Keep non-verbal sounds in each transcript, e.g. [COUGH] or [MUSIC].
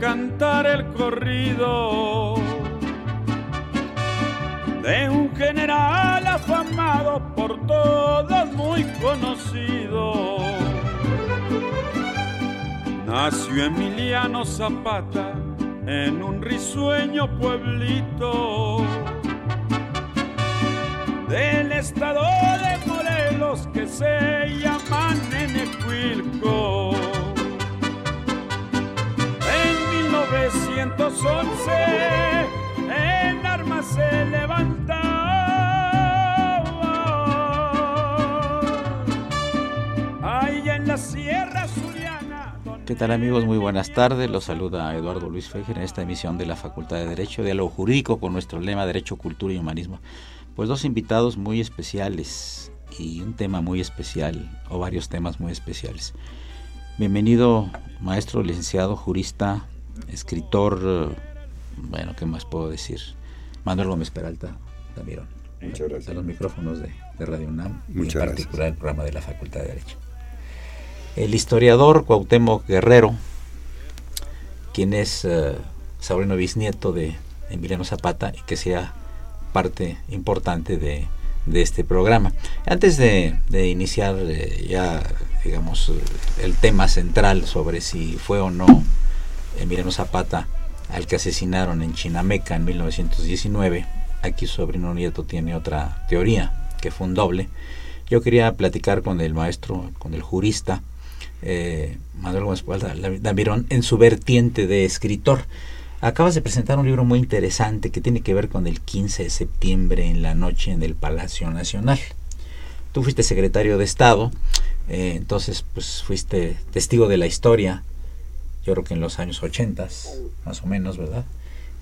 Cantar el corrido de un general afamado por todos muy conocido. Nació Emiliano Zapata en un risueño pueblito del estado de Morelos que se llama 1911 en armas se levanta. Ahí en la Sierra Suriana. ¿Qué tal amigos? Muy buenas tardes. Los saluda Eduardo Luis Fejer en esta emisión de la Facultad de Derecho, Diálogo Jurídico con nuestro lema Derecho, Cultura y Humanismo. Pues dos invitados muy especiales y un tema muy especial o varios temas muy especiales. Bienvenido, maestro, licenciado, jurista, escritor, bueno, ¿qué más puedo decir? Manuel Gómez Peralta, Damirón. Muchas gracias. A los micrófonos de, Radio UNAM, Muchas en particular el programa de la Facultad de Derecho. El historiador Cuauhtémoc Guerrero, quien es uh, sobrino bisnieto de Emiliano Zapata y que sea parte importante de, de este programa. Antes de, de iniciar eh, ya, digamos, el tema central sobre si fue o no Emiliano Zapata, al que asesinaron en Chinameca en 1919. Aquí su sobrino nieto tiene otra teoría, que fue un doble. Yo quería platicar con el maestro, con el jurista, eh, Manuel Gómez Damirón, en su vertiente de escritor. Acabas de presentar un libro muy interesante que tiene que ver con el 15 de septiembre en la noche en el Palacio Nacional. Tú fuiste secretario de Estado, eh, entonces pues fuiste testigo de la historia yo creo que en los años 80, más o menos, ¿verdad?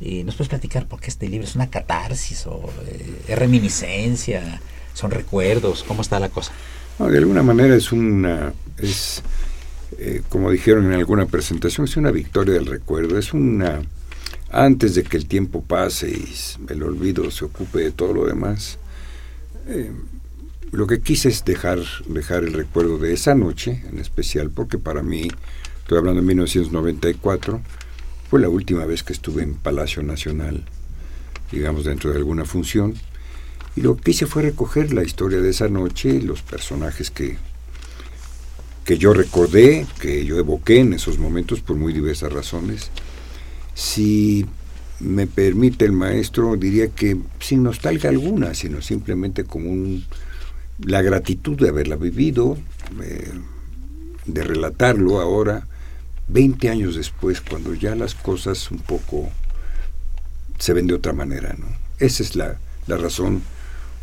Y nos puedes platicar por qué este libro es una catarsis o eh, es reminiscencia, son recuerdos, ¿cómo está la cosa? de alguna manera es una, es, eh, como dijeron en alguna presentación, es una victoria del recuerdo, es una, antes de que el tiempo pase y el olvido se ocupe de todo lo demás, eh, lo que quise es dejar, dejar el recuerdo de esa noche en especial, porque para mí estoy hablando de 1994, fue la última vez que estuve en Palacio Nacional, digamos, dentro de alguna función. Y lo que hice fue recoger la historia de esa noche, los personajes que, que yo recordé, que yo evoqué en esos momentos por muy diversas razones. Si me permite el maestro, diría que sin nostalgia alguna, sino simplemente como un, la gratitud de haberla vivido, eh, de relatarlo ahora, 20 años después, cuando ya las cosas un poco se ven de otra manera, ¿no? Esa es la, razón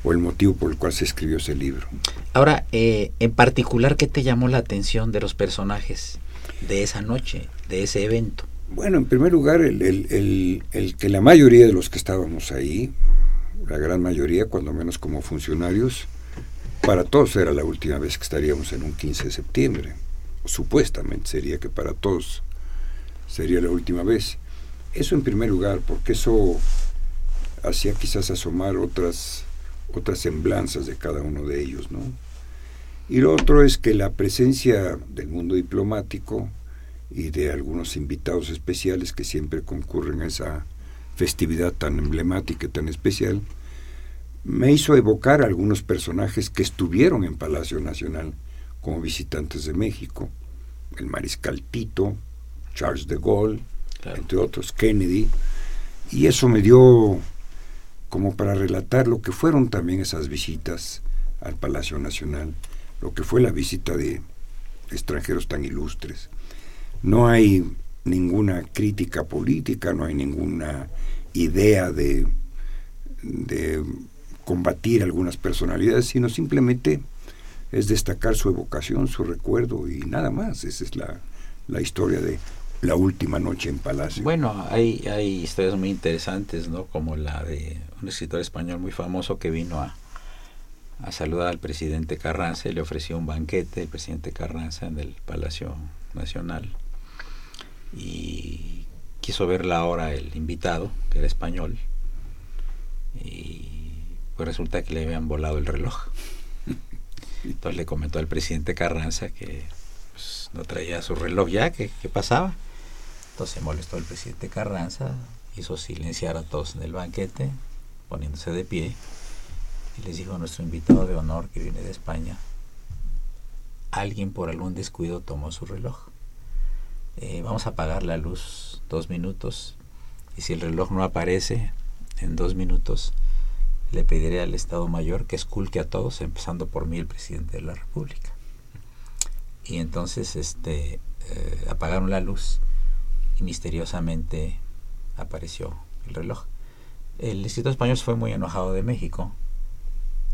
o el motivo por el cual se escribió ese libro. Ahora, eh, en particular, ¿qué te llamó la atención de los personajes de esa noche, de ese evento? Bueno, en primer lugar, el, el, el, que la mayoría de los que estábamos ahí, la gran mayoría, cuando menos como funcionarios, para todos era la última vez que estaríamos en un 15 de septiembre supuestamente sería que para todos sería la última vez. Eso en primer lugar, porque eso hacía quizás asomar otras, otras semblanzas de cada uno de ellos, ¿no? Y lo otro es que la presencia del mundo diplomático y de algunos invitados especiales que siempre concurren a esa festividad tan emblemática y tan especial, me hizo evocar a algunos personajes que estuvieron en Palacio Nacional como visitantes de México, el mariscal Tito, Charles de Gaulle, Claro. entre otros, Kennedy, y eso me dio como para relatar lo que fueron también esas visitas al Palacio Nacional, lo que fue la visita de extranjeros tan ilustres. No hay ninguna crítica política, no hay ninguna idea de, de combatir algunas personalidades, sino simplemente es destacar su evocación, su recuerdo y nada más. Esa es la, la historia de la última noche en Palacio. Bueno, hay, hay historias muy interesantes, ¿no? Como la de un escritor español muy famoso que vino a, a saludar al presidente Carranza y le ofreció un banquete el presidente Carranza en el Palacio Nacional. Y quiso ver la hora el invitado, que era español, y pues resulta que le habían volado el reloj. Entonces le comentó al presidente Carranza que pues, no traía su reloj ya, que, que pasaba. Entonces molestó el presidente Carranza, hizo silenciar a todos en el banquete, poniéndose de pie, y les dijo a nuestro invitado de honor que viene de España, alguien por algún descuido tomó su reloj. Eh, vamos a apagar la luz dos minutos, y si el reloj no aparece en dos minutos, le pediré al Estado Mayor que esculque a todos, empezando por mí, el presidente de la República. Y entonces este, eh, apagaron la luz y misteriosamente apareció el reloj. El escritor español fue muy enojado de México.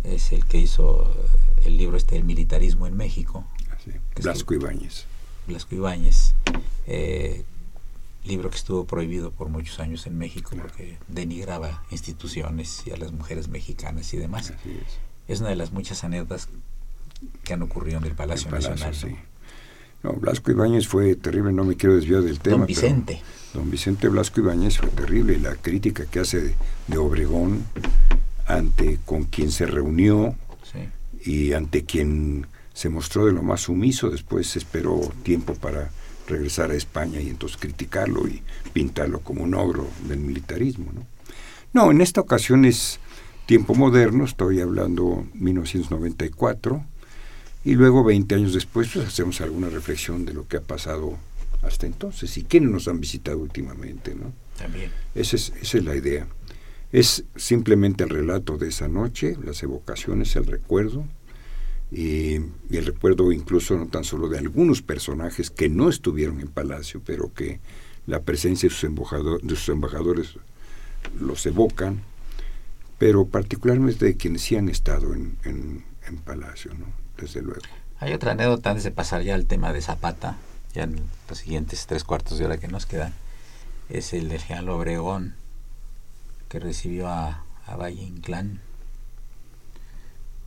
Es el que hizo el libro este, El militarismo en México. Así, Blasco Ibáñez. Blasco Ibáñez. Eh, libro que estuvo prohibido por muchos años en México Claro. porque denigraba instituciones y a las mujeres mexicanas y demás. Así es. Es una de las muchas anécdotas que han ocurrido en el Palacio, El Palacio, Nacional. sí. ¿no? No, Blasco Ibáñez fue terrible, no me quiero desviar del tema. Don Vicente. don Vicente Blasco Ibáñez fue terrible. La crítica que hace de, de Obregón ante con quien se reunió Sí. y ante quien se mostró de lo más sumiso, después esperó tiempo para regresar a España y entonces criticarlo y pintarlo como un ogro del militarismo. No, no en esta ocasión es tiempo moderno, estoy hablando 1994, y luego 20 años después pues, hacemos alguna reflexión de lo que ha pasado hasta entonces y quiénes nos han visitado últimamente. ¿no? También. Esa es, esa es la idea. Es simplemente el relato de esa noche, las evocaciones, el recuerdo, y, y el recuerdo incluso no tan solo de algunos personajes que no estuvieron en Palacio, pero que la presencia de sus, embajador- de sus embajadores los evocan, pero particularmente de quienes sí han estado en, en- en Palacio, ¿no? desde luego. Hay otra anécdota antes de pasar ya al tema de Zapata, ya en los siguientes tres cuartos de hora que nos quedan, es el del general Obregón, que recibió a, a Valle Inclán.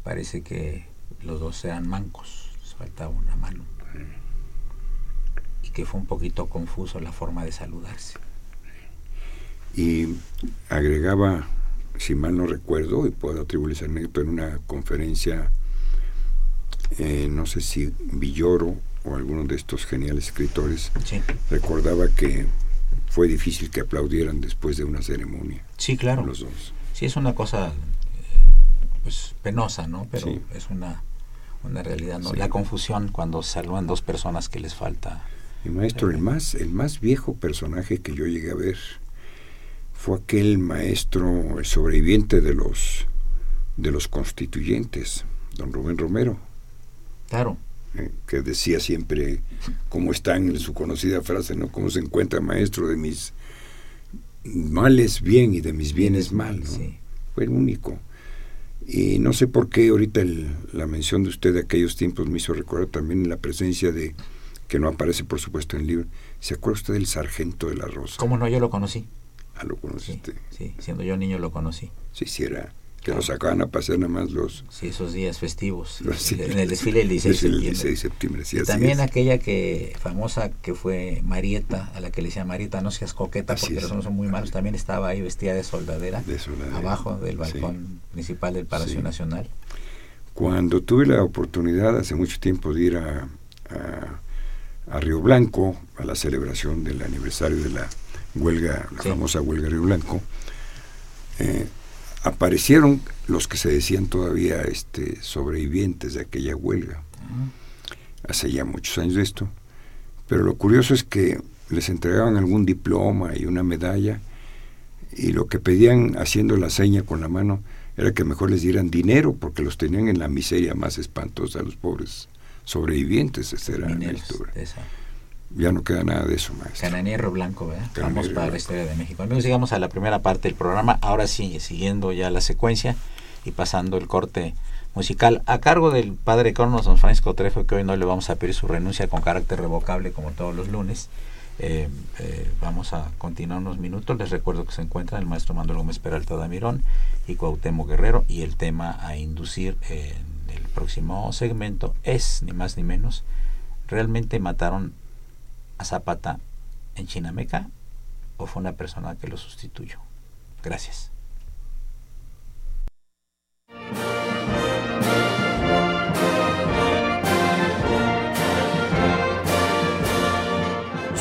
Parece que los dos eran mancos, les faltaba una mano. Y que fue un poquito confuso la forma de saludarse. Y agregaba, si mal no recuerdo, y puedo atribuir esa anécdota en una conferencia, eh, no sé si Villoro o alguno de estos geniales escritores, Sí, recordaba que fue difícil que aplaudieran después de una ceremonia. sí claro. Los dos. Sí, es una cosa pues penosa, ¿no? Pero Sí. es una, una realidad, ¿no? Sí. La confusión cuando saludan dos personas que les falta. Y maestro, el más, el más viejo personaje que yo llegué a ver fue aquel maestro, el sobreviviente de los de los constituyentes, don Rubén Romero. Claro, eh, que decía siempre, como está en su conocida frase, ¿no? ¿Cómo se encuentra maestro de mis males bien y de mis bienes mal? ¿no? sí. Fue el único. Y no sé por qué ahorita el- la mención de usted de aquellos tiempos me hizo recordar también la presencia de, que no aparece por supuesto en el libro, ¿se acuerda usted del sargento de la Rosa? ¿Cómo no? Yo lo conocí. Ah, lo Sí, conociste. sí, siendo yo niño lo conocí. Sí, sí, era que lo sacaban a pasear nada más los... Sí, esos días festivos. [LAUGHS] los- En el desfile del 16 de el septiembre. 16 de septiembre, sí, Y así también es. aquella que famosa que fue Marieta, a la que le decía Marieta, no seas coqueta Así porque los hombres son muy malos, también estaba ahí vestida de soldadera, De soldadera, abajo del balcón principal del Palacio. Nacional. Cuando tuve la oportunidad hace mucho tiempo de ir a, a- a Río Blanco, a la celebración del aniversario de la huelga, la famosa huelga Río Blanco, eh, aparecieron los que se decían todavía este, sobrevivientes de aquella huelga. Hace ya muchos años de esto. Pero lo curioso es que les entregaban algún diploma y una medalla y lo que pedían haciendo la seña con la mano era que mejor les dieran dinero porque los tenían en la miseria más espantosa los pobres sobrevivientes. Esa era la. Ya no queda nada de eso, maestro. Cananierro Blanco, ¿verdad? Vamos para la historia de México. Amigos, llegamos a la primera parte del programa. Ahora sí, siguiendo ya la secuencia y pasando el corte musical a cargo del padre Cronos, don Francisco Trejo, que hoy no le vamos a pedir su renuncia con carácter revocable como todos los lunes. Eh, eh, vamos a continuar unos minutos. Les recuerdo que se encuentran el maestro Manuel Gómez Peralta Damirón y Cuauhtémoc Guerrero y el tema a inducir en el próximo segmento es, ni más ni menos, ¿realmente mataron a Zapata en Chinameca o fue una persona que lo sustituyó? Gracias.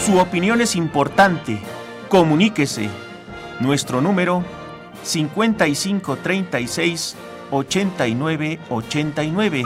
Su opinión es importante. Comuníquese. Nuestro número 5536 8989.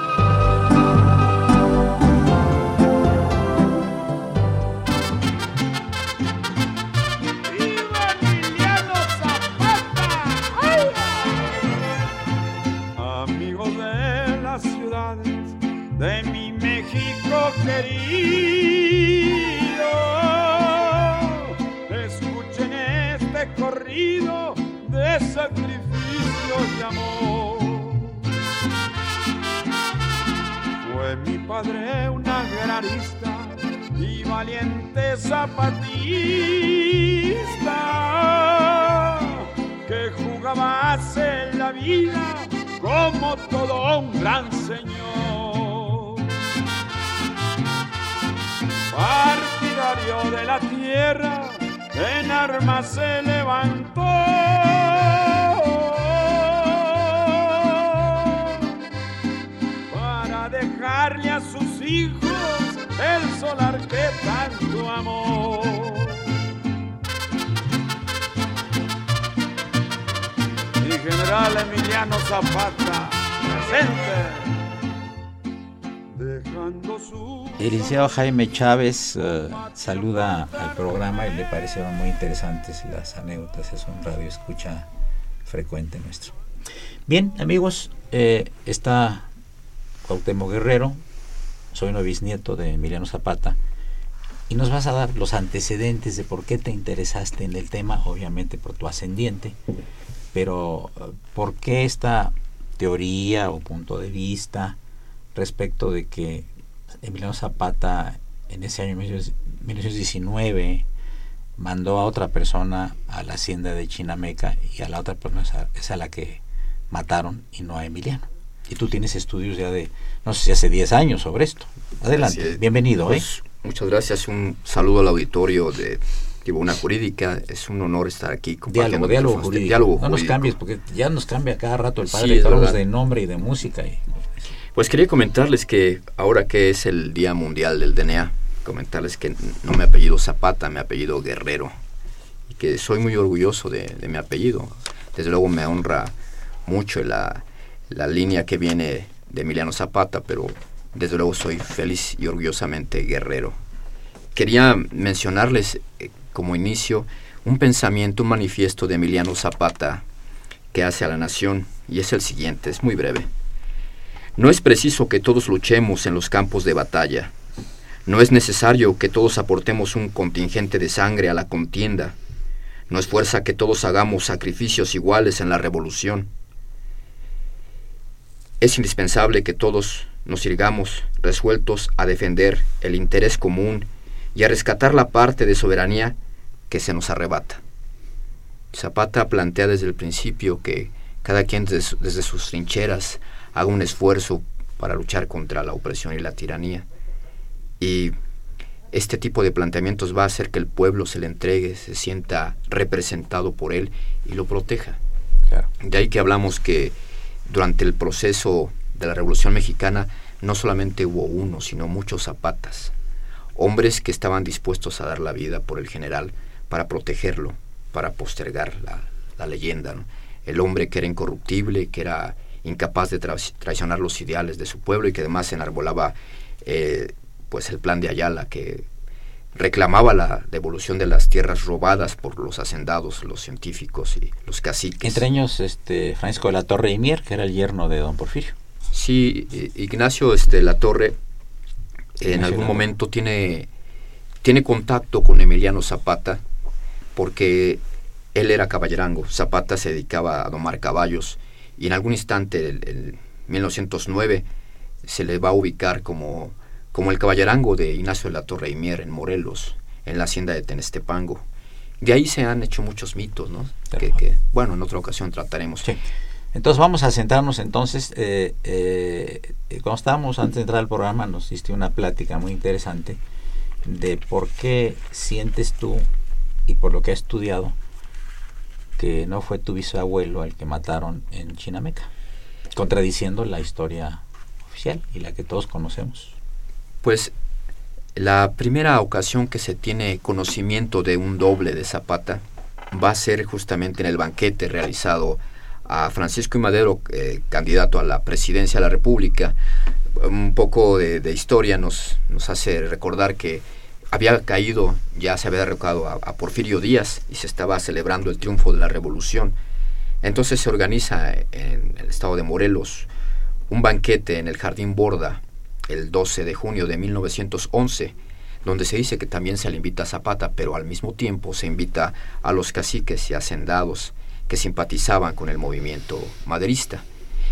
Padre un agrarista y valiente zapatista que jugaba en la vida como todo un gran señor. Partidario de la tierra, en armas se levantó dejarle a sus hijos el solar que tanto amó. Mi general Emiliano Zapata, presente. El licenciado Jaime Chávez uh, saluda al programa y le parecieron muy interesantes las anécdotas. Es un radio escucha frecuente nuestro. Bien, amigos, eh, está Cuauhtémoc Guerrero, soy bisnieto de Emiliano Zapata, y nos vas a dar los antecedentes de por qué te interesaste en el tema, obviamente por tu ascendiente, pero eh, por qué esta teoría o punto de vista respecto de que Emiliano Zapata en ese año 1919 mandó a otra persona a la hacienda de Chinameca y a la otra persona es a la que mataron y no a Emiliano. Y tú tienes estudios ya de, no sé si hace 10 años sobre esto. Adelante, bienvenido. Pues, ¿eh? Muchas gracias, un saludo al auditorio de Tribuna Jurídica. Es un honor estar aquí compartiendo. Diálogo, diálogo jurídico. diálogo no nos cambies, porque ya nos cambia cada rato el padre. Sí, de nombre y de música. Y... Pues quería comentarles que ahora que es el Día Mundial del DNA, comentarles que no me apellido Zapata, me apellido Guerrero. Y que soy muy orgulloso de, mi apellido. Desde luego me honra mucho la la línea que viene de Emiliano Zapata, pero desde luego soy feliz y orgullosamente guerrero. Quería mencionarles eh, como inicio un pensamiento, un manifiesto de Emiliano Zapata que hace a la nación, y es el siguiente, es muy breve. No es preciso que todos luchemos en los campos de batalla. No es necesario que todos aportemos un contingente de sangre a la contienda. No es fuerza que todos hagamos sacrificios iguales en la revolución. Es indispensable que todos nos sirgamos resueltos a defender el interés común y a rescatar la parte de soberanía que se nos arrebata. Zapata plantea desde el principio que cada quien desde, desde sus trincheras haga un esfuerzo para luchar contra la opresión y la tiranía. Y este tipo de planteamientos va a hacer que el pueblo se le entregue, se sienta representado por él y lo proteja. De ahí que hablamos que durante el proceso de la Revolución Mexicana no solamente hubo uno, sino muchos zapatas, hombres que estaban dispuestos a dar la vida por el general para protegerlo para postergar la, la leyenda. ¿no? El hombre que era incorruptible, que era incapaz de tra- traicionar los ideales de su pueblo y que además enarbolaba eh, pues el plan de Ayala que reclamaba la devolución de las tierras robadas por los hacendados, los científicos y los caciques. Entre ellos, este, Francisco de la Torre y Mier, que era el yerno de don Porfirio. Sí, Ignacio este, La Torre en algún momento tiene, tiene contacto con Emiliano Zapata porque él era caballerango. Zapata se dedicaba a domar caballos y en algún instante, en en 1909, se le va a ubicar como, como el caballerango de Ignacio de la Torre y Mier en Morelos, en la hacienda de Tenestepango. De ahí se han hecho muchos mitos, ¿no? Que, que, bueno, en otra ocasión trataremos. Sí. Entonces vamos a centrarnos entonces, eh, eh, cuando estábamos antes de entrar al programa nos hiciste una plática muy interesante de por qué sientes tú y por lo que has estudiado que no fue tu bisabuelo el que mataron en Chinameca, contradiciendo la historia oficial y la que todos conocemos. Pues la primera ocasión que se tiene conocimiento de un doble de Zapata va a ser justamente en el banquete realizado a Francisco y Madero, eh, candidato a la presidencia de la República. Un poco de, historia nos hace recordar que había caído, ya se había derrocado a, Porfirio Díaz y se estaba celebrando el triunfo de la revolución. Entonces se organiza en el estado de Morelos un banquete en el Jardín Borda el 12 de junio de 1911, donde se dice que también se le invita a Zapata, pero al mismo tiempo se invita a los caciques y hacendados que simpatizaban con el movimiento maderista.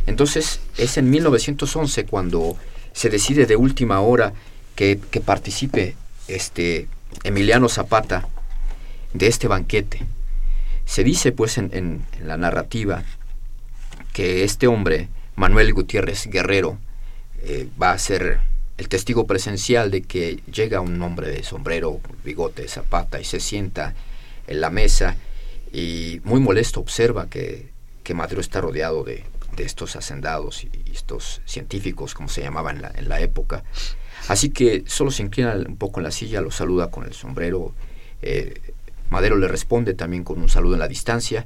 Entonces es en 1911 cuando se decide de última hora que, que participe este Emiliano Zapata de este banquete. Se dice pues en, la narrativa que este hombre, Manuel Gutiérrez Guerrero, eh, va a ser el testigo presencial de que llega un hombre de sombrero, bigote, zapata y se sienta en la mesa y muy molesto observa que, que Madero está rodeado de, de estos hacendados y, estos científicos, como se llamaban en la, en la época, Así que solo se inclina un poco en la silla, lo saluda con el sombrero. Eh, Madero le responde también con un saludo en la distancia.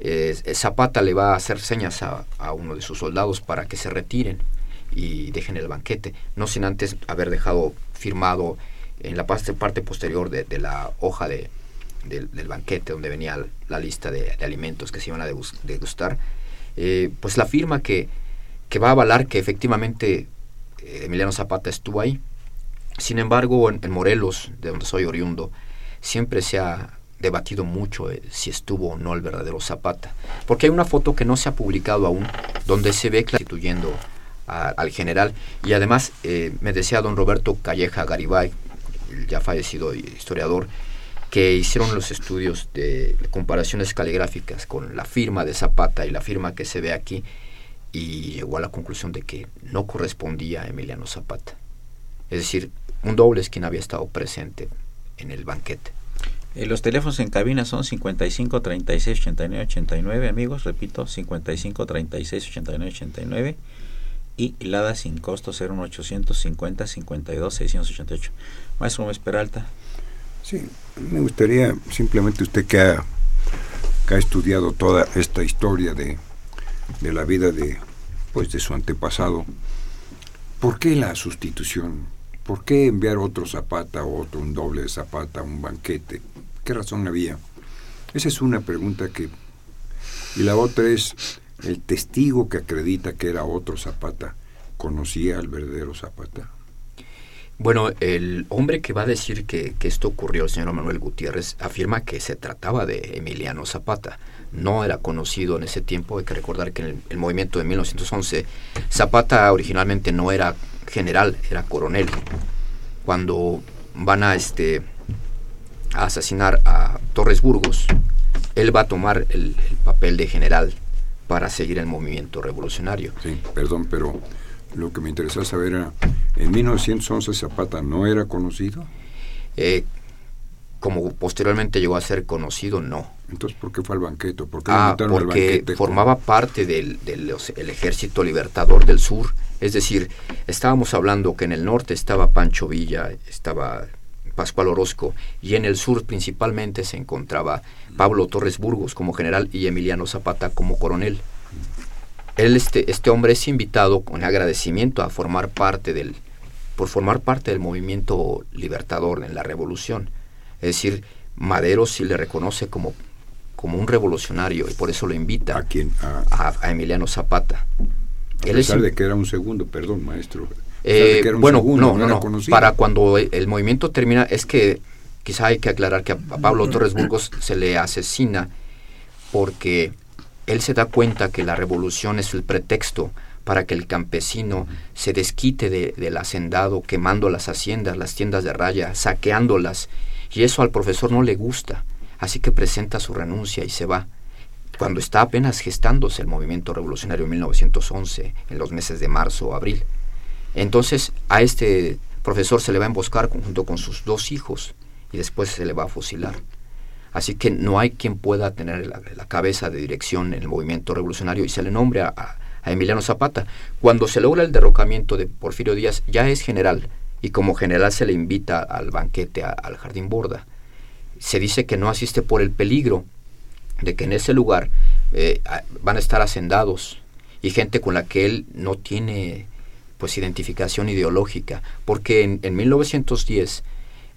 Eh, Zapata le va a hacer señas a, uno de sus soldados para que se retiren y dejen el banquete, no sin antes haber dejado firmado en la parte, parte posterior de, la hoja de, del banquete donde venía la lista de, alimentos que se iban a degustar, eh, pues la firma que, que va a avalar que efectivamente Emiliano Zapata estuvo ahí. Sin embargo, en, Morelos, de donde soy oriundo, siempre se ha debatido mucho eh, si estuvo o no el verdadero Zapata. Porque hay una foto que no se ha publicado aún, donde se ve constituyendo al general. Y además, eh, me decía don Roberto Calleja Garibay, ya fallecido historiador, que hicieron los estudios de comparaciones caligráficas con la firma de Zapata y la firma que se ve aquí y llegó a la conclusión de que no correspondía a Emiliano Zapata. Es decir, un doble es quien había estado presente en el banquete. Eh, los teléfonos en cabina son 55 36 89 89, amigos, repito, 55 36 89 89 y LADA sin costo 01850 52 688. Maestro Gómez Peralta. Sí, me gustaría simplemente usted que ha, que ha estudiado toda esta historia de, de la vida de pues de su antepasado ¿por qué la sustitución? ¿por qué enviar otro Zapata o otro un doble de Zapata un banquete? ¿qué razón había? esa es una pregunta que y la otra es el testigo que acredita que era otro Zapata conocía al verdadero Zapata bueno, el hombre que va a decir que, que, esto ocurrió, el señor Manuel Gutiérrez, afirma que se trataba de Emiliano Zapata. No era conocido en ese tiempo. Hay que recordar que en el, el movimiento de 1911, Zapata originalmente no era general, era coronel. Cuando van a, este, a asesinar a Torres Burgos, él va a tomar el, el papel de general para seguir el movimiento revolucionario. Sí, perdón, pero lo que me interesaba saber era, ¿en 1911 Zapata no era conocido? Eh, como posteriormente llegó a ser conocido, no. Entonces, ¿por qué fue al banquete? ¿Por qué ah, porque formaba parte del, del el ejército libertador del sur. Es decir, estábamos hablando que en el norte estaba Pancho Villa, estaba Pascual Orozco, y en el sur principalmente se encontraba Pablo Torres Burgos como general y Emiliano Zapata como coronel. Él, este, este hombre es invitado con agradecimiento a formar parte del, por formar parte del movimiento libertador en la revolución. Es decir, Madero sí le reconoce como, como un revolucionario y por eso lo invita ¿A quién? A, Emiliano Zapata. A pesar de que era un segundo, perdón, maestro. Eh, bueno, no, no, no. Para cuando el, movimiento termina, es que quizá hay que aclarar que a, Pablo Torres Burgos se le asesina porque él se da cuenta que la revolución es el pretexto para que el campesino se desquite de, del hacendado, quemando las haciendas, las tiendas de raya, saqueándolas. Y eso al profesor no le gusta, así que presenta su renuncia y se va. Cuando está apenas gestándose el movimiento revolucionario en 1911, en los meses de marzo o abril. Entonces a este profesor se le va a emboscar junto con sus dos hijos y después se le va a fusilar. Así que no hay quien pueda tener la, cabeza de dirección en el movimiento revolucionario y se le nombra a, Emiliano Zapata. Cuando se logra el derrocamiento de Porfirio Díaz ya es general y como general se le invita al banquete al Jardín Borda. Se dice que no asiste por el peligro de que en ese lugar eh, van a estar hacendados y gente con la que él no tiene pues identificación ideológica, porque en, en 1910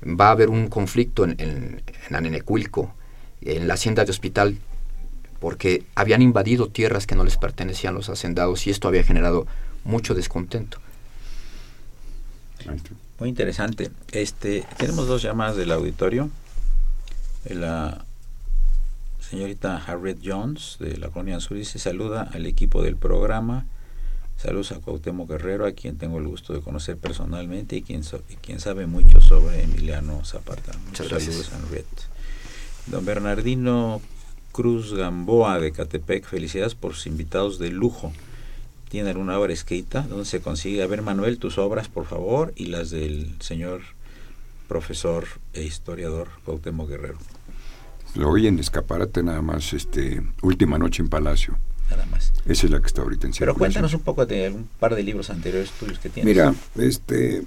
va a haber un conflicto en, en, en Anenecuilco, en la hacienda de hospital, porque habían invadido tierras que no les pertenecían los hacendados y esto había generado mucho descontento. Muy interesante. Este, tenemos dos llamadas del auditorio. La señorita Harriet Jones de la Colonia Sur dice saluda al equipo del programa Saludos a Cuauhtémoc Guerrero, a quien tengo el gusto de conocer personalmente y quien, quien sabe mucho sobre Emiliano Zapata. Muchas saludos, Henriette. Don Bernardino Cruz Gamboa de Catepec, felicidades por sus invitados de lujo. ¿Tiene alguna obra escrita? ¿Dónde se consigue? A ver, Manuel, tus obras, por favor, y las del señor profesor e historiador Cuauhtémoc Guerrero. Lo oí en escaparate nada más, este, Última Noche en Palacio nada más. Esa es la que está ahorita en Pero cuéntanos un poco de un par de libros anteriores tuyos que tienes. Mira, este,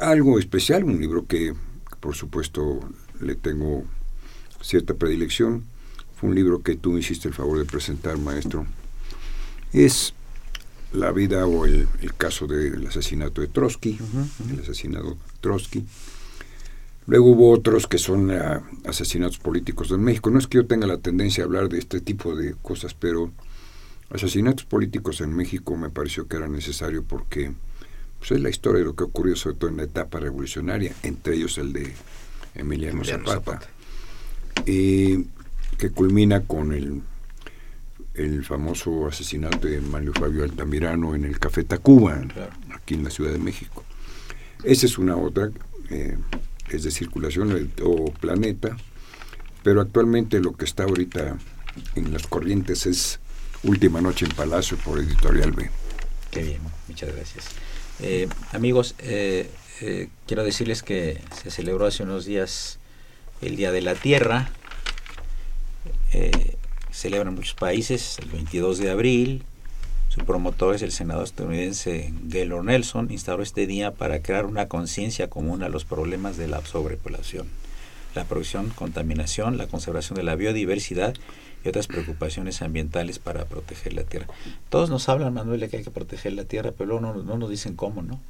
algo especial, un libro que, por supuesto le tengo cierta predilección, fue un libro que tú hiciste el favor de presentar, maestro. Es la vida o el, caso del asesinato de Trotsky, el asesinato de Trotsky. Luego hubo otros que son ah, asesinatos políticos en México. No es que yo tenga la tendencia a hablar de este tipo de cosas, pero asesinatos políticos en México me pareció que era necesario porque pues, es la historia de lo que ocurrió sobre todo en la etapa revolucionaria, entre ellos el de Emiliano, Zapata, que culmina con el, el famoso asesinato de Mario Fabio Altamirano en el Café Tacuba, aquí en la Ciudad de México. Esa es una otra, eh, es de circulación o planeta, pero actualmente lo que está ahorita en las corrientes es Última Noche en Palacio por Editorial B. Qué bien, muchas gracias. Eh, amigos, eh, eh, quiero decirles que se celebró hace unos días el Día de la Tierra. celebran muchos países el 22 de abril. Su promotor es el senador estadounidense Gaylord Nelson. Instauró este día para crear una conciencia común a los problemas de la sobrepoblación, la producción, contaminación, la conservación de la biodiversidad y otras preocupaciones ambientales para proteger la tierra. Todos nos hablan, Manuel, de que hay que proteger la tierra, pero no, no nos dicen cómo, ¿no?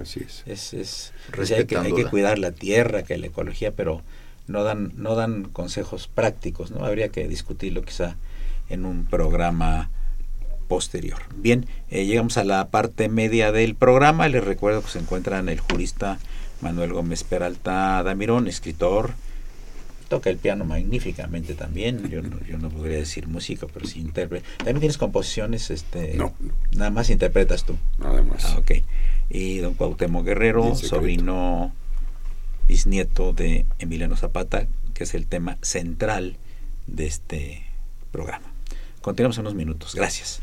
así es. Es, es hay, que, hay que cuidar la tierra, que la ecología, pero no dan, no dan consejos prácticos, ¿no? Habría que discutirlo quizá en un programa posterior. Bien, eh, llegamos a la parte media del programa. Les recuerdo que se encuentran el jurista Manuel Gómez Peralta Damirón, escritor, toca el piano magníficamente también. Yo no, yo no podría decir música, pero sí intérprete. ¿También tienes composiciones? Este, no. Nada más interpretas tú. Nada más. Ah, ok. Y don Cuauhtémoc Guerrero, sobrino bisnieto de Emiliano Zapata, que es el tema central de este programa. Continuamos en unos minutos. Gracias.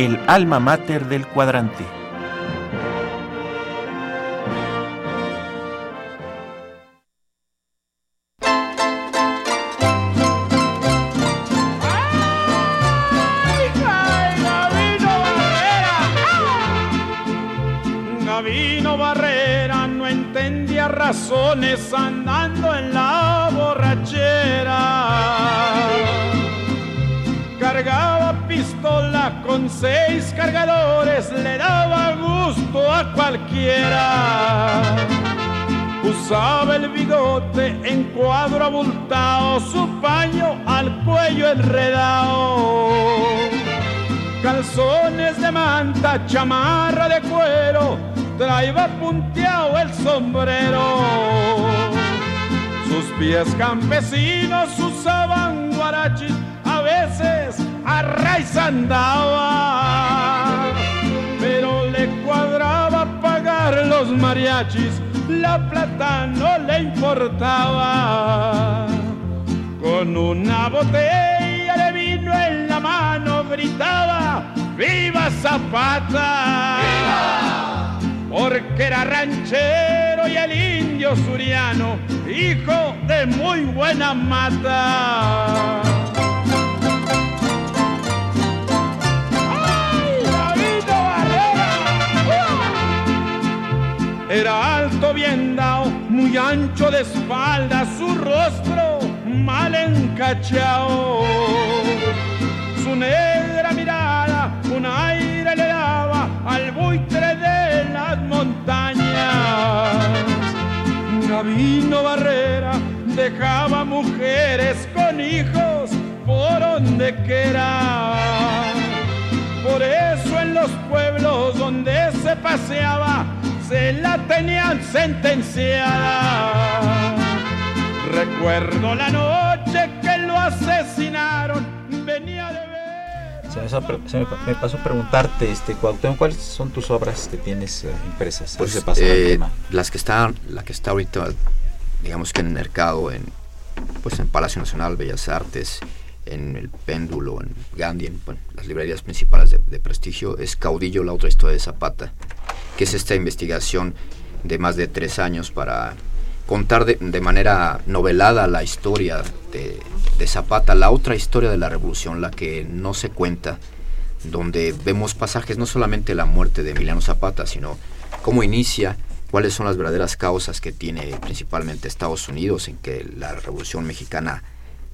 El alma mater del cuadrante. Barrera no entendía razones andando Usaba el bigote en cuadro abultado, su paño al cuello enredado. Calzones de manta, chamarra de cuero, traía punteado el sombrero. Sus pies campesinos usaban guarachis, a veces a raíz andaba, mariachis, la plata no le importaba. Con una botella de vino en la mano gritaba, ¡Viva Zapata! Porque era ranchero y el indio suriano, hijo de muy buena mata. Ancho de espalda, su rostro mal encachao. Su negra mirada un aire le daba al buitre de las montañas. Gavino Barrera dejaba mujeres con hijos por donde quiera. Por eso en los pueblos donde se paseaba se la tenían sentenciada. Recuerdo la noche que lo asesinaron, venía de ver. Se me, pasó- se me pa- me pasó preguntarte, este, Cuauhtémoc, ¿cuáles son tus obras que tienes eh, impresas? Pues, pasar al eh, tema. las que están, la que está ahorita, digamos que en el mercado, en, pues en Palacio Nacional, Bellas Artes, en el Péndulo, en Gandhi, en las librerías principales de, prestigio, es Caudillo, la otra historia de Zapata, que es esta investigación de más de tres años para contar de, manera novelada la historia de, de Zapata, la otra historia de la revolución, la que no se cuenta, donde vemos pasajes no solamente la muerte de Emiliano Zapata, sino cómo inicia, cuáles son las verdaderas causas que tiene principalmente Estados Unidos en que la revolución mexicana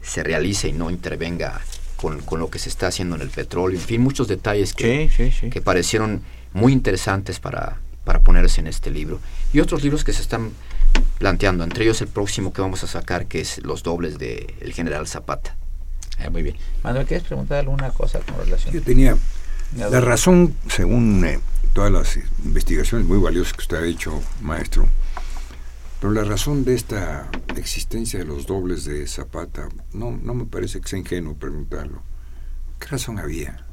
se realice y no intervenga con, con lo que se está haciendo en el petróleo, en fin, muchos detalles que, Sí, sí, sí. que parecieron muy interesantes para, para ponerse en este libro. Y otros libros que se están planteando, entre ellos el próximo que vamos a sacar, que es Los dobles del el general Zapata. Ah, muy bien. Manuel, ¿quieres preguntar alguna cosa con relación? Yo tenía la razón, según eh, todas las investigaciones muy valiosas que usted ha hecho, maestro, pero la razón de esta existencia de los dobles de Zapata, no, no me parece que sea ingenuo preguntarlo. ¿Qué razón había?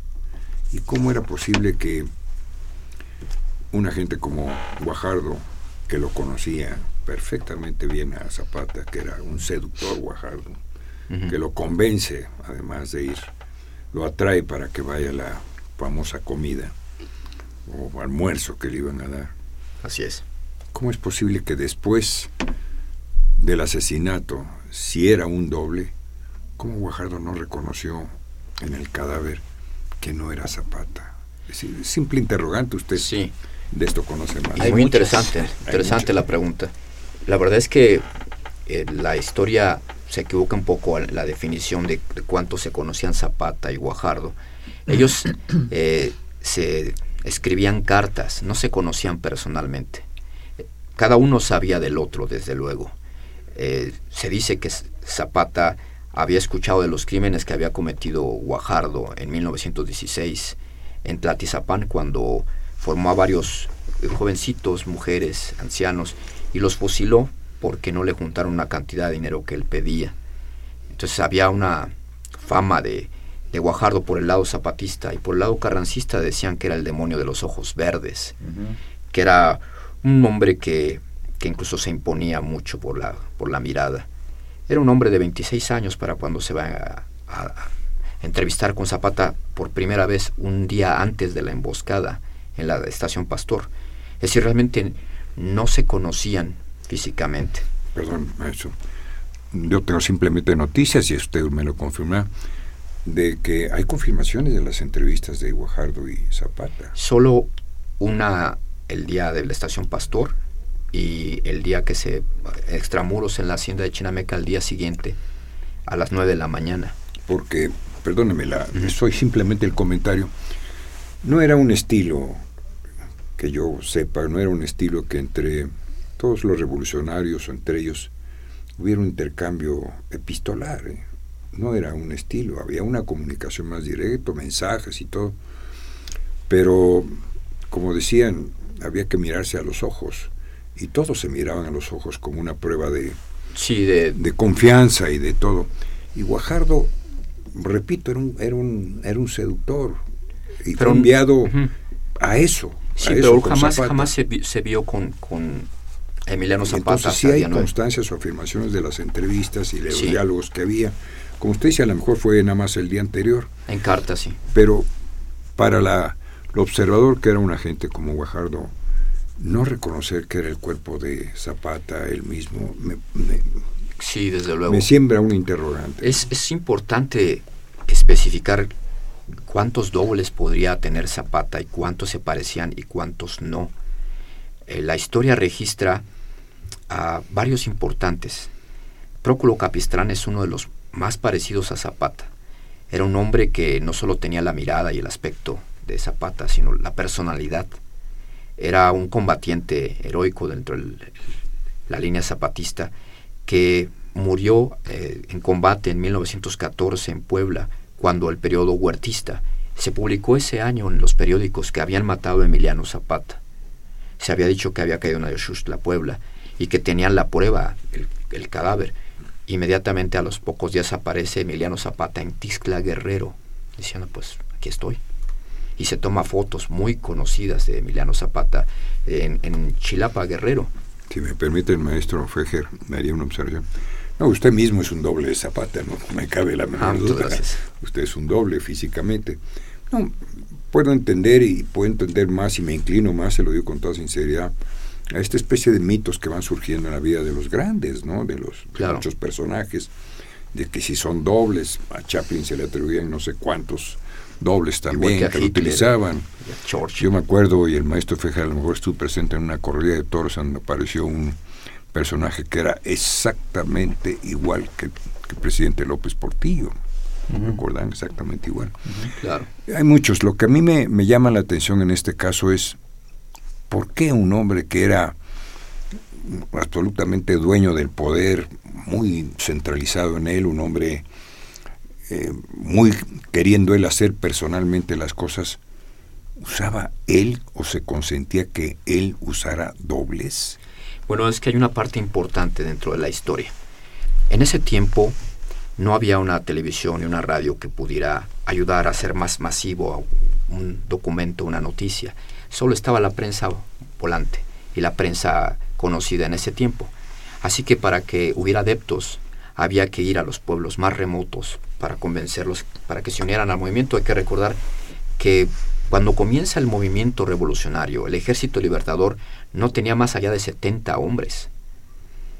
¿Y cómo era posible que una gente como Guajardo, que lo conocía perfectamente bien a Zapata, que era un seductor Guajardo, que lo convence, además de ir, lo atrae para que vaya a la famosa comida o almuerzo que le iban a dar. Así es. ¿Cómo es posible que después del asesinato, si era un doble, cómo Guajardo no reconoció en el cadáver que no era Zapata? Es decir, simple interrogante, usted Sí. de esto conoce más. Y Hay muy interesante, Hay interesante la pregunta. La verdad es que eh, la historia se equivoca un poco en la definición de, de cuánto se conocían Zapata y Guajardo. Ellos [CLEARS THROAT] eh, se escribían cartas, no se conocían personalmente. Cada uno sabía del otro, desde luego. Eh, se dice que Zapata había escuchado de los crímenes que había cometido Guajardo en 1916 en Tlatizapán cuando formó a varios eh, jovencitos, mujeres, ancianos y los fusiló porque no le juntaron una cantidad de dinero que él pedía. Entonces había una fama de, de Guajardo por el lado zapatista y por el lado carrancista decían que era el demonio de los ojos verdes que era un hombre que, que incluso se imponía mucho por la, por la mirada. Era un hombre de 26 años para cuando se va a, a entrevistar con Zapata por primera vez un día antes de la emboscada en la estación Pastor. Es decir, realmente no se conocían físicamente. Perdón, maestro. Yo tengo simplemente noticias, y usted me lo confirma, de que hay confirmaciones de las entrevistas de Guajardo y Zapata. Solo una el día de la estación Pastor y el día que se extramuros en la hacienda de Chinameca al día siguiente a las 9 de la mañana. Porque, perdóneme, la, soy simplemente el comentario. No era un estilo que yo sepa, no era un estilo que entre todos los revolucionarios o entre ellos hubiera un intercambio epistolar. ¿eh? No era un estilo, había una comunicación más directa, mensajes y todo. Pero, como decían, había que mirarse a los ojos y todos se miraban a los ojos como una prueba de, sí, de, de confianza y de todo. Y Guajardo, repito, era un, era un, era un seductor y Pero- fue enviado a eso. Sí, a eso pero jamás, jamás se, vi- se vio con, con Emiliano Zapata. Entonces sí hay constancias o afirmaciones de las entrevistas y de los Sí. diálogos que había. Como usted dice, a lo mejor fue nada más el día anterior, En carta, sí. pero para la, el observador que era una gente como Guajardo, no reconocer que era el cuerpo de Zapata él mismo, me, me- Sí, desde luego. me siembra un interrogante. Es, es importante especificar cuántos dobles podría tener Zapata y cuántos se parecían y cuántos no. Eh, la historia registra a varios importantes. Próculo Capistrán es uno de los más parecidos a Zapata. Era un hombre que no solo tenía la mirada y el aspecto de Zapata, sino la personalidad. Era un combatiente heroico dentro de la línea zapatista que murió eh, en combate en 1914 en Puebla, cuando el periodo huertista. Se publicó ese año en los periódicos que habían matado a Emiliano Zapata. Se había dicho que había caído en Ayachuchtla, Puebla, y que tenían la prueba, el, el cadáver. Inmediatamente a los pocos días aparece Emiliano Zapata en Tixla Guerrero, diciendo pues aquí estoy. Y se toma fotos muy conocidas de Emiliano Zapata en, en Chilapa Guerrero. Si me permite el maestro Fejer, me haría una observación. No, usted mismo es un doble de Zapata, no [LAUGHS] me cabe la menor Ah, duda. Usted es un doble físicamente. No, puedo entender y puedo entender más y me inclino más, se lo digo con toda sinceridad, a esta especie de mitos que van surgiendo en la vida de los grandes, ¿no? De los Claro. muchos personajes, de que si son dobles, a Chaplin se le atribuían no sé cuántos dobles también que que Hitler. utilizaban. Churchill. Yo me acuerdo, y el maestro Fejer a lo mejor estuvo presente en una corrida de toros donde apareció un personaje que era exactamente igual que, que el presidente López Portillo. ¿Me acuerdan? Exactamente igual. Claro. Hay muchos. Lo que a mí me, me llama la atención en este caso es por qué un hombre que era absolutamente dueño del poder, muy centralizado en él, un hombre eh, muy queriendo él hacer personalmente las cosas, usaba él o se consentía que él usara dobles. Bueno, es que hay una parte importante dentro de la historia. En ese tiempo no había una televisión y una radio que pudiera ayudar a hacer más masivo un documento, una noticia. Solo estaba la prensa volante y la prensa conocida en ese tiempo. Así que para que hubiera adeptos había que ir a los pueblos más remotos para convencerlos, para que se unieran al movimiento. Hay que recordar que cuando comienza el movimiento revolucionario, el ejército libertador no tenía más allá de 70 hombres.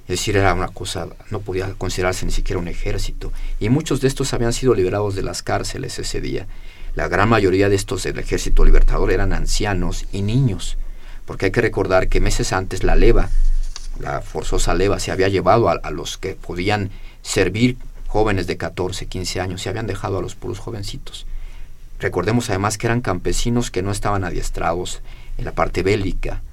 Es decir, era una cosa, no podía considerarse ni siquiera un ejército. Y muchos de estos habían sido liberados de las cárceles ese día. La gran mayoría de estos del ejército libertador eran ancianos y niños. Porque hay que recordar que meses antes la leva, la forzosa leva, se había llevado a, a los que podían servir jóvenes de 14, 15 años, se habían dejado a los puros jovencitos. Recordemos además que eran campesinos que no estaban adiestrados en la parte bélica,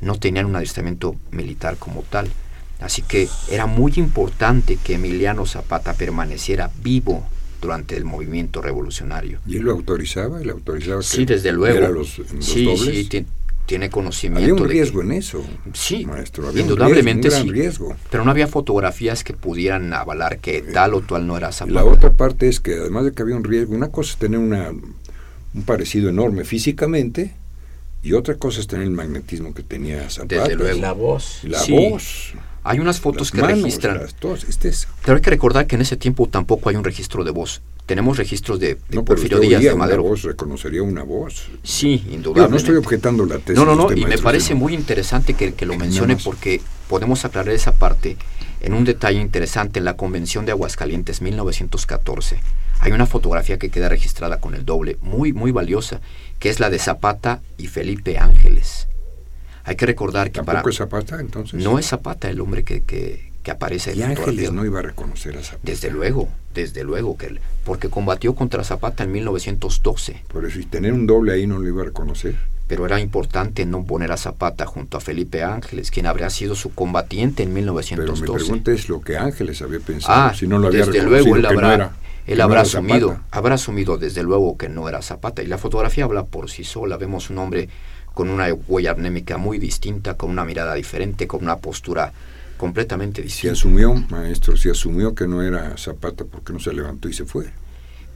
no tenían un adiestramiento militar como tal. Así que era muy importante que Emiliano Zapata permaneciera vivo durante el movimiento revolucionario. ¿Y él lo autorizaba? ¿Él autorizaba Sí, desde luego. los, los sí, dobles? sí, tiene conocimiento. Había un de que- riesgo en eso, Sí, maestro. Había indudablemente un riesgo, un sí. riesgo. Pero no había fotografías que pudieran avalar que tal o tal no era Zapata. La otra parte es que además de que había un riesgo, una cosa es tener una, un parecido enorme físicamente y otra cosa es tener el magnetismo que tenía Zapata. Desde luego. La voz. La Sí. voz. Hay unas fotos Las que manos, registran. las dos, este es- Pero hay que recordar que en ese tiempo tampoco hay un registro de voz. Tenemos registros de, de no, pero Porfirio Díaz de una Madero. voz, reconocería una voz. Sí, indudablemente. no estoy objetando la tesis. No, no, no, usted, y me parece sino- muy interesante que, que lo mencione porque podemos aclarar esa parte en un detalle interesante en la Convención de Aguascalientes 1914. Hay una fotografía que queda registrada con el doble, muy, muy valiosa, que es la de Zapata y Felipe Ángeles. Hay que recordar que ¿Tampoco para... es Zapata, entonces? No es Zapata el hombre que, que, que aparece en Y Ángeles no iba a reconocer a Zapata. Desde luego, desde luego, que él- porque combatió contra Zapata en 1912. Por eso, y tener un doble ahí no lo iba a reconocer. pero era importante no poner a Zapata junto a Felipe Ángeles, quien habría sido su combatiente en Pero mi 1912. pregunta es lo que Ángeles había pensado. Ah, si no lo había desde reconocido luego él no él habrá asumido, habrá asumido desde luego que no era Zapata. Y la fotografía habla por sí sola. Vemos un hombre con una huella anémica muy distinta, con una mirada diferente, con una postura completamente distinta. asumió, maestro, si asumió que no era Zapata, porque no se levantó y se fue?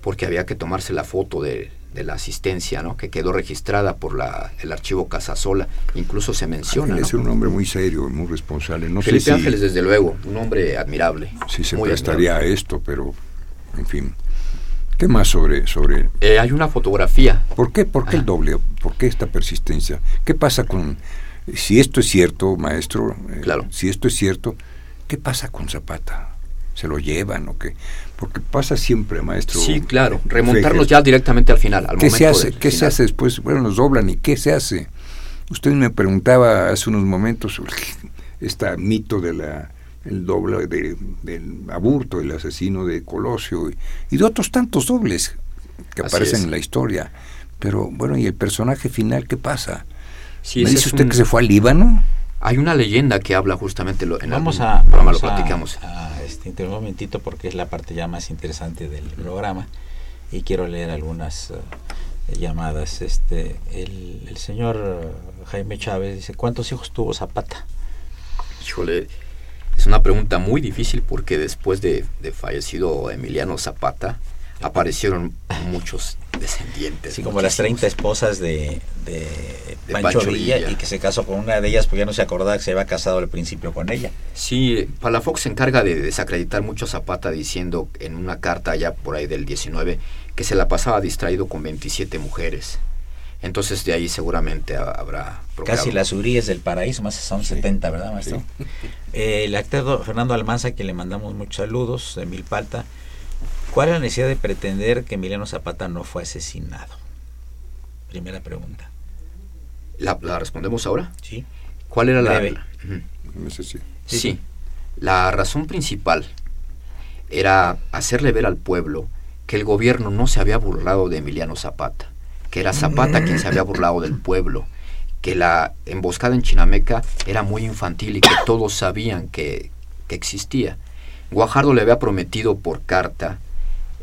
porque había que tomarse la foto de, de la asistencia, ¿no? que quedó registrada por la, el archivo Casasola. Incluso se menciona. Era un hombre muy serio y muy responsable. No Felipe sé si, Ángeles, desde luego, un hombre admirable. si se prestaría admirable. a esto, pero, en fin. ¿Qué más sobre, sobre Eh, hay una fotografía. ¿Por qué, por qué el doble? ¿Por qué esta persistencia? ¿Qué pasa con... Si esto es cierto, maestro, eh, Claro. si esto es cierto, ¿qué pasa con Zapata? ¿Se lo llevan o qué? Porque pasa siempre, maestro. Sí, claro. Remontarnos ya directamente al final. Al ¿Qué se hace? ¿Qué se hace después? Bueno, los doblan y ¿qué se hace? Usted me preguntaba hace unos momentos sobre [LAUGHS] este mito de la el doble de, del aburto, el asesino de Colosio y, y de otros tantos dobles que Así aparecen es. en la historia. Pero bueno, ¿y el personaje final qué pasa? Sí, ¿Me dice usted un- que se fue al Líbano? Hay una leyenda que habla justamente lo, en Vamos a, programa vamos lo a- platicamos. a, este, un momentito porque es la parte ya más interesante del programa y quiero leer algunas eh, llamadas. Este, el, el señor Jaime Chávez dice, ¿cuántos hijos tuvo Zapata? Híjole, es una pregunta muy difícil porque después de, de fallecido Emiliano Zapata aparecieron muchos descendientes. Así como las muchísimos. 30 esposas de, de, De Pancho, Pancho Villa, Villa. y que se casó con una de ellas porque ya no se acordaba que se había casado al principio con ella. Sí, Palafox se encarga de desacreditar mucho a Zapata diciendo en una carta ya por ahí del 19 que se la pasaba distraído con 27 mujeres. Entonces de ahí seguramente ha- habrá procreado. Casi las Urias del paraíso, más son 70, ¿verdad, maestro? [LAUGHS] Eh, el actor Fernando Almanza, que le mandamos muchos saludos, de Milpalta. ¿Cuál es la necesidad de pretender que Emiliano Zapata no fue asesinado? Primera pregunta. ¿La, la respondemos ahora? ¿Sí? ¿Cuál era la...? Breve. Sí, Sí, sí. La razón principal era hacerle ver al pueblo que el gobierno no se había burlado de Emiliano Zapata, que era Zapata quien se había burlado del pueblo, que la emboscada en Chinameca era muy infantil y que todos sabían que, que existía. Guajardo le había prometido por carta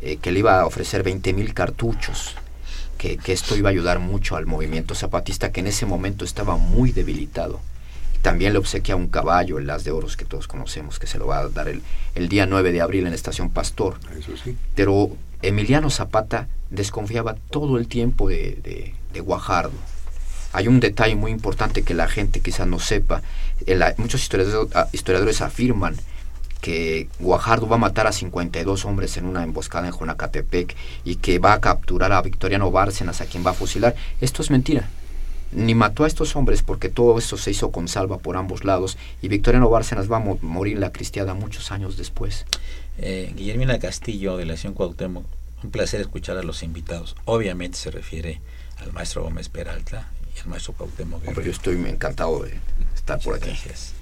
eh, que le iba a ofrecer 20 mil cartuchos, que, que esto iba a ayudar mucho al movimiento zapatista que en ese momento estaba muy debilitado. También le obsequia un caballo, el As de Oros que todos conocemos, que se lo va a dar el, el día 9 de abril en la Estación Pastor. Eso sí. Pero Emiliano Zapata desconfiaba todo el tiempo de, Guajardo. Hay un detalle muy importante que la gente quizás no sepa. El- muchos historiadores, ah, historiadores afirman que Guajardo va a matar a 52 hombres en una emboscada en Jonacatepec y que va a capturar a Victoriano Bárcenas, a quien va a fusilar. Esto es mentira. Ni mató a estos hombres porque todo esto se hizo con salva por ambos lados y Victoriano Bárcenas va a mo- morir la cristiada muchos años después. Eh, Guillermina Castillo, de la Nación Cuauhtémoc, un placer escuchar a los invitados. Obviamente se refiere al maestro Gómez Peralta y al maestro Cuauhtémoc Guerrero. yo estoy encantado de estar por aquí. Gracias.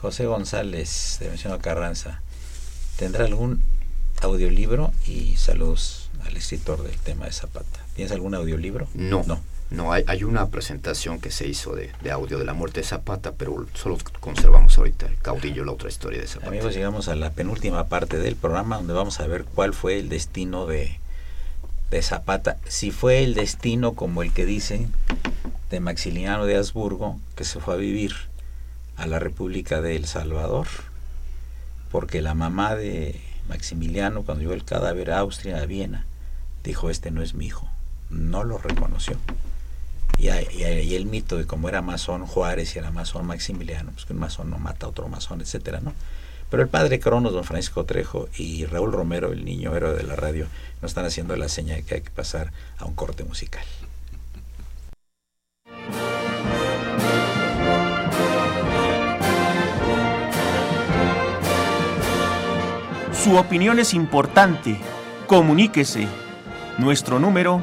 José González, de Mención Carranza, ¿tendrá algún audiolibro? Y saludos al escritor del tema de Zapata. ¿Tienes algún audiolibro? No, No. No, hay, hay una presentación que se hizo de, de audio de la muerte de Zapata, pero solo conservamos ahorita el caudillo, la otra historia de Zapata. Amigos, llegamos a la penúltima parte del programa donde vamos a ver cuál fue el destino de, de Zapata. Si fue el destino, como el que dicen, de Maximiliano de Habsburgo, que se fue a vivir a la República de El Salvador, porque la mamá de Maximiliano, cuando llegó el cadáver a Austria, a Viena, dijo, este no es mi hijo. No lo reconoció. Y, y, el mito de cómo era masón Juárez y era masón Maximiliano, pues que un masón no mata a otro masón, etcétera, ¿no? Pero el padre Cronos, don Francisco Trejo y Raúl Romero, el niño héroe de la radio, nos están haciendo la seña de que hay que pasar a un corte musical. Su opinión es importante. Comuníquese. Nuestro número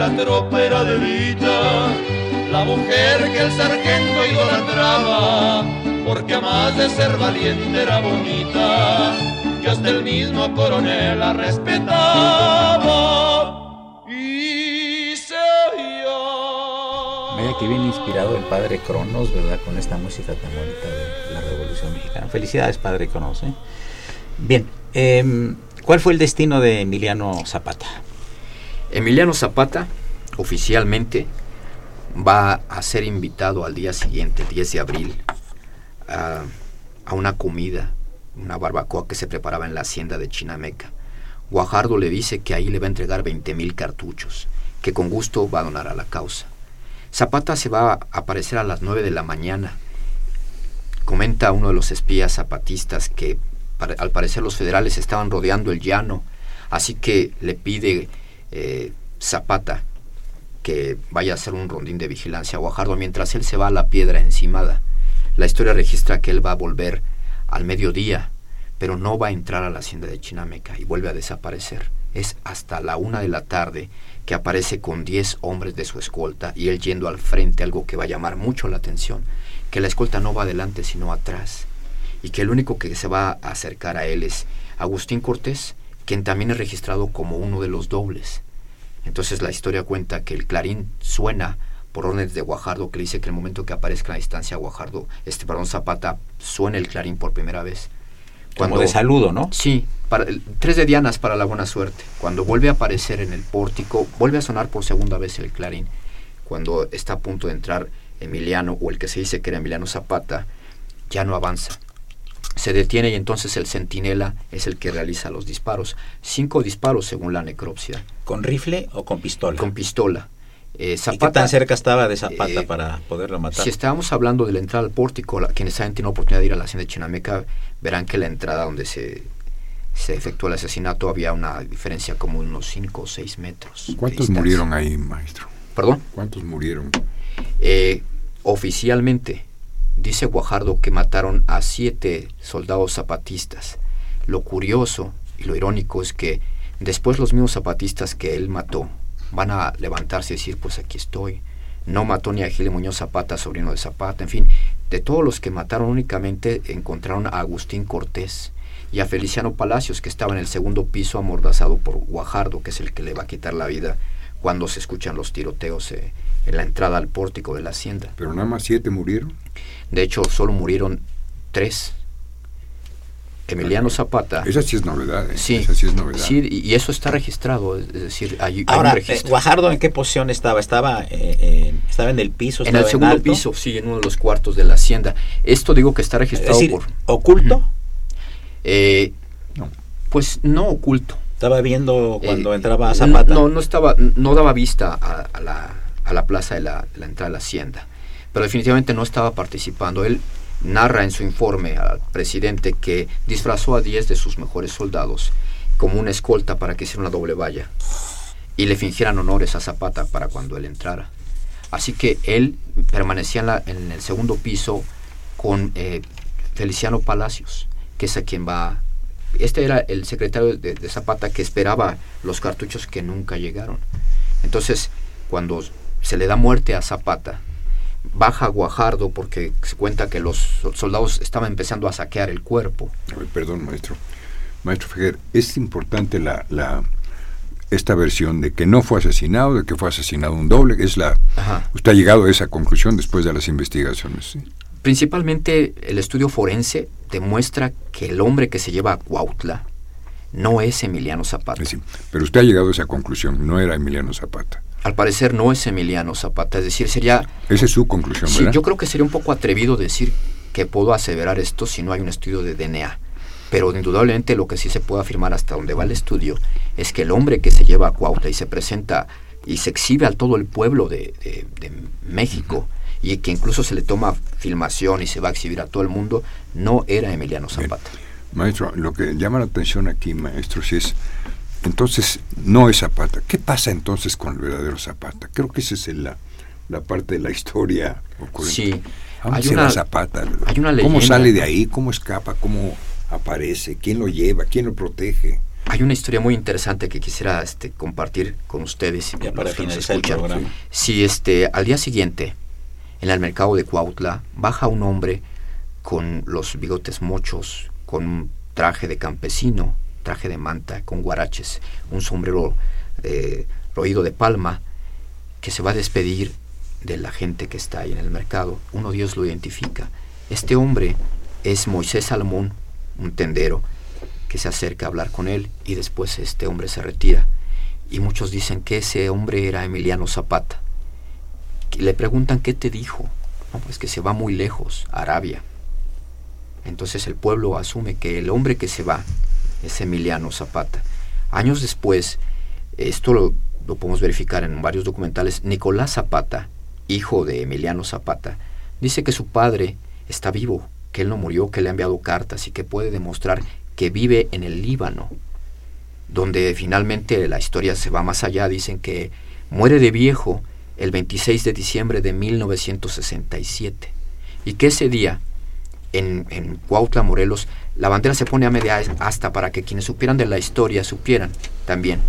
La tropa era de vida, la mujer que el sargento idolatraba, porque a más de ser valiente era bonita, que hasta el mismo coronel la respetaba y se oía. Que bien inspirado el padre Cronos, ¿verdad? Con esta música tan bonita de la Revolución Mexicana. Felicidades, padre Cronos. ¿eh? Bien, eh, ¿cuál fue el destino de Emiliano Zapata? Emiliano Zapata oficialmente va a ser invitado al día siguiente, el 10 de abril, a, una comida, una barbacoa que se preparaba en la hacienda de Chinameca. Guajardo le dice que ahí le va a entregar 20 mil cartuchos, que con gusto va a donar a la causa. Zapata se va a aparecer a las 9 de la mañana. Comenta uno de los espías zapatistas que al parecer los federales estaban rodeando el llano, así que le pide eh, Zapata que vaya a hacer un rondín de vigilancia a Guajardo mientras él se va a la piedra encimada. La historia registra que él va a volver al mediodía, pero no va a entrar a la hacienda de Chinameca y vuelve a desaparecer. Es hasta la una de la tarde que aparece con diez hombres de su escolta y él yendo al frente, algo que va a llamar mucho la atención, que la escolta no va adelante sino atrás y que el único que se va a acercar a él es Agustín Cortés, quien también es registrado como uno de los dobles. Entonces la historia cuenta que el clarín suena por órdenes de Guajardo, que le dice que el momento que aparezca en la distancia Guajardo, este perdón, Zapata, suena el clarín por primera vez. Cuando, Como de saludo, ¿no? Sí, para, tres de dianas para la buena suerte. Cuando vuelve a aparecer en el pórtico, vuelve a sonar por segunda vez el clarín. Cuando está a punto de entrar Emiliano, o el que se dice que era Emiliano Zapata, ya no avanza se detiene y entonces el centinela es el que realiza los disparos. Cinco disparos según la necropsia. ¿Con rifle o con pistola? Con pistola. Eh, ¿Y qué tan cerca estaba de Zapata eh, para poderlo matar? Si estábamos hablando de la entrada al pórtico, quienes saben tienen la oportunidad de ir a la hacienda de Chinameca, verán que la entrada donde se, se efectuó el asesinato había una diferencia como unos 5 o 6 metros. ¿Cuántos murieron ahí, maestro? ¿Perdón? ¿Cuántos murieron? Eh, oficialmente, Dice Guajardo que mataron a siete soldados zapatistas. Lo curioso y lo irónico es que después los mismos zapatistas que él mató van a levantarse y decir, pues aquí estoy. No mató ni a Gil Muñoz Zapata, sobrino de Zapata, en fin, de todos los que mataron únicamente encontraron a Agustín Cortés y a Feliciano Palacios, que estaba en el segundo piso amordazado por Guajardo, que es el que le va a quitar la vida cuando se escuchan los tiroteos eh, en la entrada al pórtico de la hacienda. ¿Pero nada más siete murieron? De hecho, solo murieron tres. Emiliano Zapata. Esa sí es novedad. ¿eh? Sí, Esa sí es novedad. Sí, y eso está registrado. Es decir, hay, Ahora, eh, ¿Guajardo en qué posición estaba? ¿Estaba, eh, estaba en el piso? En el segundo piso, sí, en uno de los cuartos de la hacienda. Esto digo que está registrado por. ¿Oculto? no. Pues no oculto. Estaba viendo cuando entraba Zapata. No, no estaba, no daba vista a, la, a la, plaza de la, de la entrada de la hacienda pero definitivamente no estaba participando. Él narra en su informe al presidente que disfrazó a 10 de sus mejores soldados como una escolta para que hiciera una doble valla y le fingieran honores a Zapata para cuando él entrara. Así que él permanecía en, el segundo piso con eh, Feliciano Palacios, que es a quien va... Este era el secretario de Zapata que esperaba los cartuchos que nunca llegaron. Entonces, cuando se le da muerte a Zapata, baja Guajardo porque se cuenta que los so- soldados estaban empezando a saquear el cuerpo. Ay, Perdón, maestro. Maestro Fejer, es importante la, la esta versión de que no fue asesinado, de que fue asesinado un doble, es la Ajá. usted ha llegado a esa conclusión después de las investigaciones. ¿sí? Principalmente el estudio forense demuestra que el hombre que se lleva a Cuautla no es Emiliano Zapata. Decir, pero usted ha llegado a esa conclusión, no era Emiliano Zapata. Al parecer no es Emiliano Zapata, es decir, sería... Esa es su conclusión, Sí, ¿verdad? yo creo que sería un poco atrevido decir que puedo aseverar esto si no hay un estudio de DNA. Pero indudablemente lo que sí se puede afirmar hasta donde va el estudio es que el hombre que se lleva a Cuautla y se presenta y se exhibe a todo el pueblo de, de- de México y que incluso se le toma filmación y se va a exhibir a todo el mundo, no era Emiliano Zapata. Maestro, lo que llama la atención aquí, maestro, si es, entonces, no es Zapata. ¿Qué pasa entonces con el verdadero Zapata? Creo que esa es la, la parte de la historia ocurrente. Sí, ¿A dónde hay una- Zapata? hay una ¿Cómo leyenda. sale de ahí? ¿Cómo escapa? ¿Cómo aparece? ¿Quién lo lleva? ¿Quién lo protege? Hay una historia muy interesante que quisiera este, compartir con ustedes. y Ya para los que nos finalizar el escuchan. programa. Si este, al día siguiente, en el mercado de Cuautla, baja un hombre con los bigotes mochos, con un traje de campesino, traje de manta, con guaraches, un sombrero eh, roído de palma, que se va a despedir de la gente que está ahí en el mercado. Uno ellos lo identifica. Este hombre es Moisés Salomón, un tendero, que se acerca a hablar con él y después este hombre se retira. Y muchos dicen que ese hombre era Emiliano Zapata. Le preguntan qué te dijo. Pues que se va muy lejos, Arabia. Entonces el pueblo asume que el hombre que se va es Emiliano Zapata. Años después, esto lo, podemos verificar en varios documentales, Nicolás Zapata, hijo de Emiliano Zapata, dice que su padre está vivo, que él no murió, que le ha enviado cartas y que puede demostrar que vive en el Líbano, donde finalmente la historia se va más allá. Dicen que muere de viejo el 26 de diciembre de 1967 y que ese día en, en Cuautla, Morelos, la bandera se pone a media asta para que quienes supieran de la historia supieran también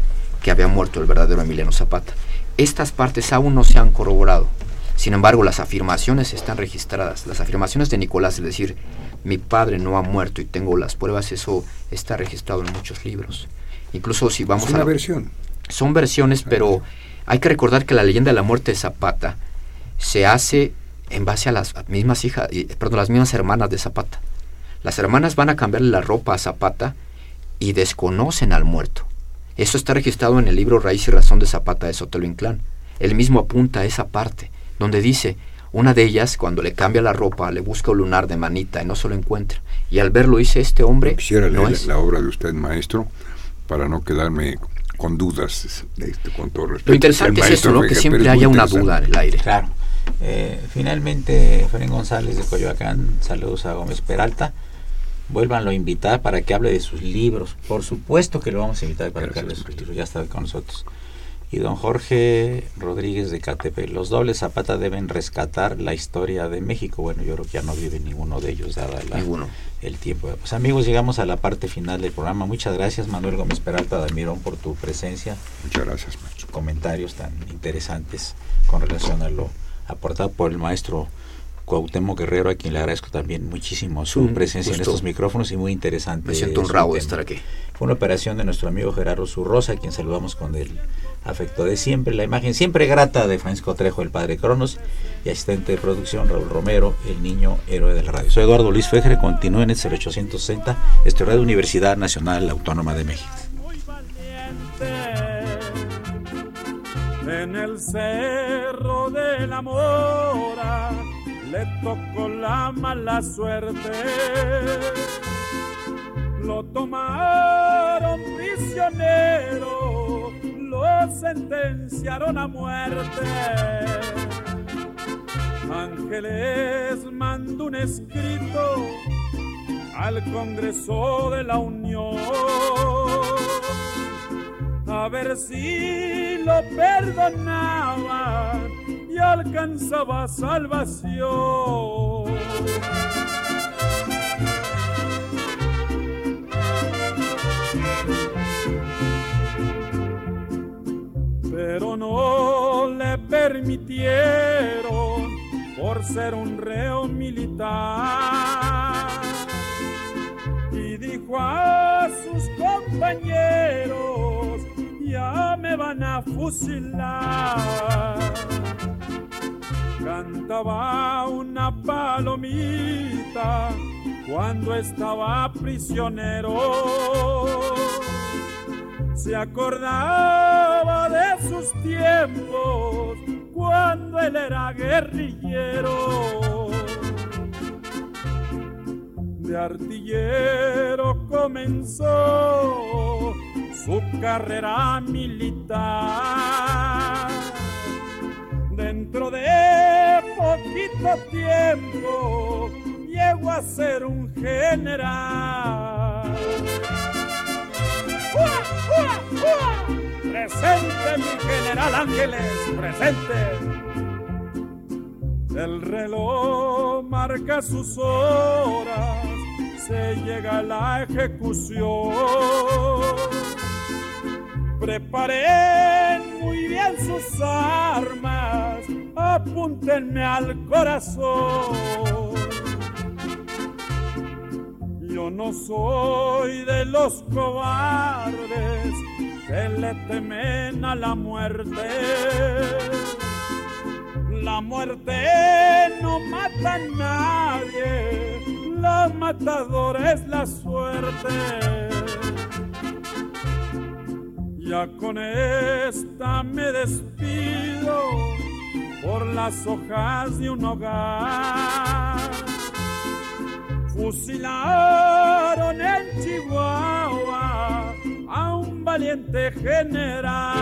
que había muerto el verdadero Emiliano Zapata. Estas partes aún no se han corroborado. Sin embargo, las afirmaciones están registradas. Las afirmaciones de Nicolás, es decir, mi padre no ha muerto y tengo las pruebas, eso está registrado en muchos libros. Incluso si vamos es a una la- versión. son versiones, pero hay que recordar que la leyenda de la muerte de Zapata se hace en base a las mismas hijas, y- perdón, las mismas hermanas de Zapata. Las hermanas van a cambiarle la ropa a Zapata y desconocen al muerto. Eso está registrado en el libro Raíz y Razón de Zapata de Sotelo Inclán. Él mismo apunta a esa parte, donde dice, una de ellas, cuando le cambia la ropa, le busca un lunar de manita y no se lo encuentra. Y al verlo dice, este hombre Quisiera no leer es... la obra de usted, maestro, para no quedarme con dudas, este, con todo respeto. Lo interesante es eso, ¿no? Que siempre haya una duda en el aire. Claro. Eh, finalmente, Efraín González de Coyoacán, saludos a Gómez Peralta. Vuélvanlo a invitar para que hable de sus libros. Por supuesto que lo vamos a invitar para que hable de sus libros. Ya está con nosotros. Y don Jorge Rodríguez de Catepe. Los dobles Zapata deben rescatar la historia de México. Bueno, yo creo que ya no vive ninguno de ellos, dada la- el tiempo. Pues amigos, llegamos a la parte final del programa. Muchas gracias, Manuel Gómez Peralta Damirón, por tu presencia Muchas gracias, maestro. comentarios tan interesantes con relación a lo aportado por el maestro Cuauhtémoc Guerrero, a quien le agradezco también muchísimo su Un presencia en estos micrófonos y muy interesante. Me siento honrado de estar aquí. Fue una operación de nuestro amigo Gerardo Zurrosa, a quien saludamos con el afecto de siempre. La imagen siempre grata de Francisco Trejo, el padre Cronos, y asistente de producción Raúl Romero, el niño héroe de la radio. Soy Eduardo Luis Fejre, continúen en el 0860, este Radio Universidad Nacional Autónoma de México. En el cerro de la mora le tocó la mala suerte. Lo tomaron prisionero, lo sentenciaron a muerte. Ángeles mando un escrito al Congreso de la Unión a ver si lo perdonaban y alcanzaba salvación. Pero no le permitieron por ser un reo militar y dijo a sus compañeros ya me van a fusilar. Cantaba una palomita cuando estaba prisionero. Se acordaba de sus tiempos cuando él era guerrillero. De artillero comenzó su carrera militar. Dentro de poquito tiempo llegó a ser un general. ¡Ua, ua, ua! Presente mi general Ángeles, presente. El reloj marca sus horas, se llega a la ejecución. Preparen muy bien sus armas, apúntenme al corazón. Yo no soy de los cobardes que le temen a la muerte. La muerte no mata a nadie, la matadora es la suerte. Ya con esta me despido por las hojas de un hogar. Fusilaron en Chihuahua a un valiente general.